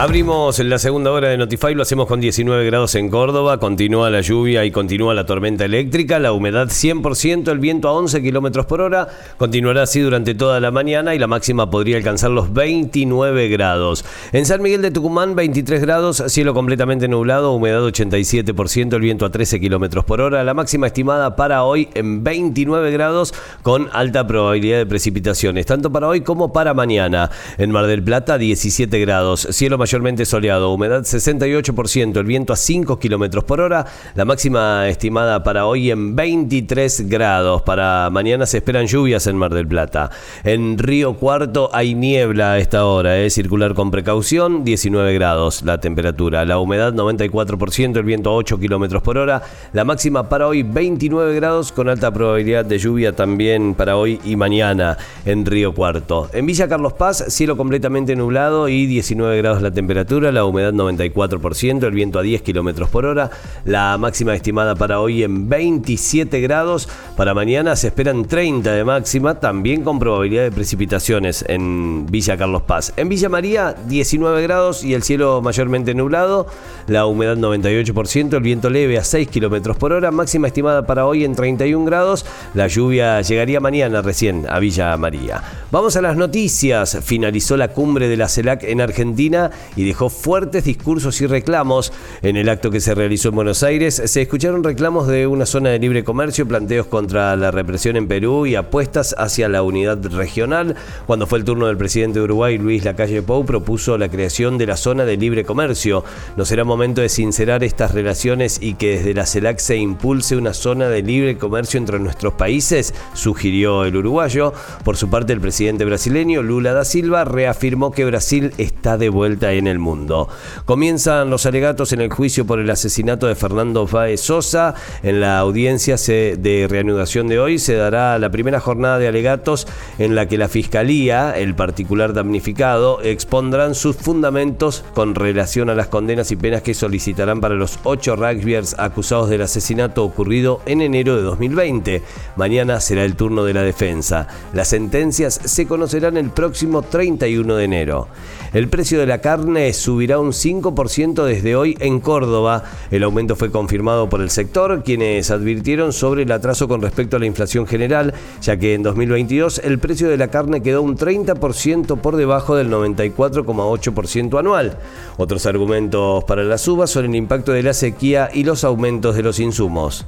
Abrimos la segunda hora de Notify, lo hacemos con 19 grados en Córdoba, continúa la lluvia y continúa la tormenta eléctrica, la humedad 100%, el viento a 11 kilómetros por hora, continuará así durante toda la mañana y la máxima podría alcanzar los 29 grados. En San Miguel de Tucumán, 23 grados, cielo completamente nublado, humedad 87%, el viento a 13 kilómetros por hora, la máxima estimada para hoy en 29 grados con alta probabilidad de precipitaciones, tanto para hoy como para mañana. En Mar del Plata, 17 grados, cielo mayormente soleado, humedad 68%, el viento a 5 kilómetros por hora, la máxima estimada para hoy en 23 grados. Para mañana se esperan lluvias en Mar del Plata. En Río Cuarto hay niebla a esta hora, es circular con precaución, 19 grados la temperatura, la humedad 94%, el viento a 8 kilómetros por hora, la máxima para hoy 29 grados con alta probabilidad de lluvia también para hoy y mañana en Río Cuarto. En Villa Carlos Paz, cielo completamente nublado y 19 grados la temperatura, la humedad 94%, el viento a 10 kilómetros por hora, la máxima estimada para hoy en 27 grados, para mañana se esperan 30 de máxima, también con probabilidad de precipitaciones en Villa Carlos Paz. En Villa María 19 grados y el cielo mayormente nublado, la humedad 98%, el viento leve a 6 kilómetros por hora, máxima estimada para hoy en 31 grados, la lluvia llegaría mañana recién a Villa María. Vamos a las noticias, finalizó la cumbre de la CELAC en Argentina y dejó fuertes discursos y reclamos. En el acto que se realizó en Buenos Aires se escucharon reclamos de una zona de libre comercio, planteos contra la represión en Perú y apuestas hacia la unidad regional. Cuando fue el turno del presidente de Uruguay, Luis Lacalle Pou, propuso la creación de la zona de libre comercio. ¿No será momento de sincerar estas relaciones y que desde la CELAC se impulse una zona de libre comercio entre nuestros países? Sugirió el uruguayo. Por su parte, el presidente brasileño Lula da Silva reafirmó que Brasil está de vuelta en el mundo. Comienzan los alegatos en el juicio por el asesinato de Fernando Fáez Sosa. En la audiencia de reanudación de hoy se dará la primera jornada de alegatos en la que la Fiscalía, el particular damnificado, expondrán sus fundamentos con relación a las condenas y penas que solicitarán para los ocho rugbyers acusados del asesinato ocurrido en enero de 2020. Mañana será el turno de la defensa. Las sentencias se conocerán el próximo 31 de enero. El precio de la carne subirá un 5% desde hoy en Córdoba. El aumento fue confirmado por el sector, quienes advirtieron sobre el atraso con respecto a la inflación general, ya que en 2022 el precio de la carne quedó un 30% por debajo del 94,8% anual. Otros argumentos para la suba son el impacto de la sequía y los aumentos de los insumos.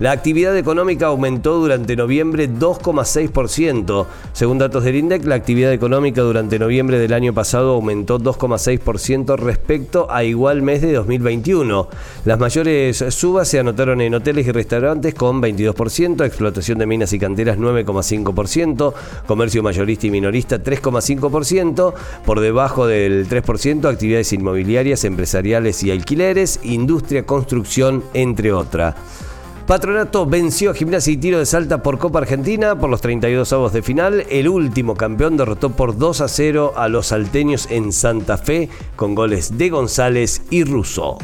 La actividad económica aumentó durante noviembre 2,6%. Según datos del INDEC, la actividad económica durante noviembre del año pasado aumentó 2,6% respecto a igual mes de 2021. Las mayores subas se anotaron en hoteles y restaurantes con 22%, explotación de minas y canteras 9,5%, comercio mayorista y minorista 3,5%, por debajo del 3% actividades inmobiliarias, empresariales y alquileres, industria, construcción, entre otras. Patronato venció a Gimnasia y Tiro de Salta por Copa Argentina por los 32 avos de final. El último campeón derrotó por 2 a 0 a los salteños en Santa Fe con goles de González y Russo.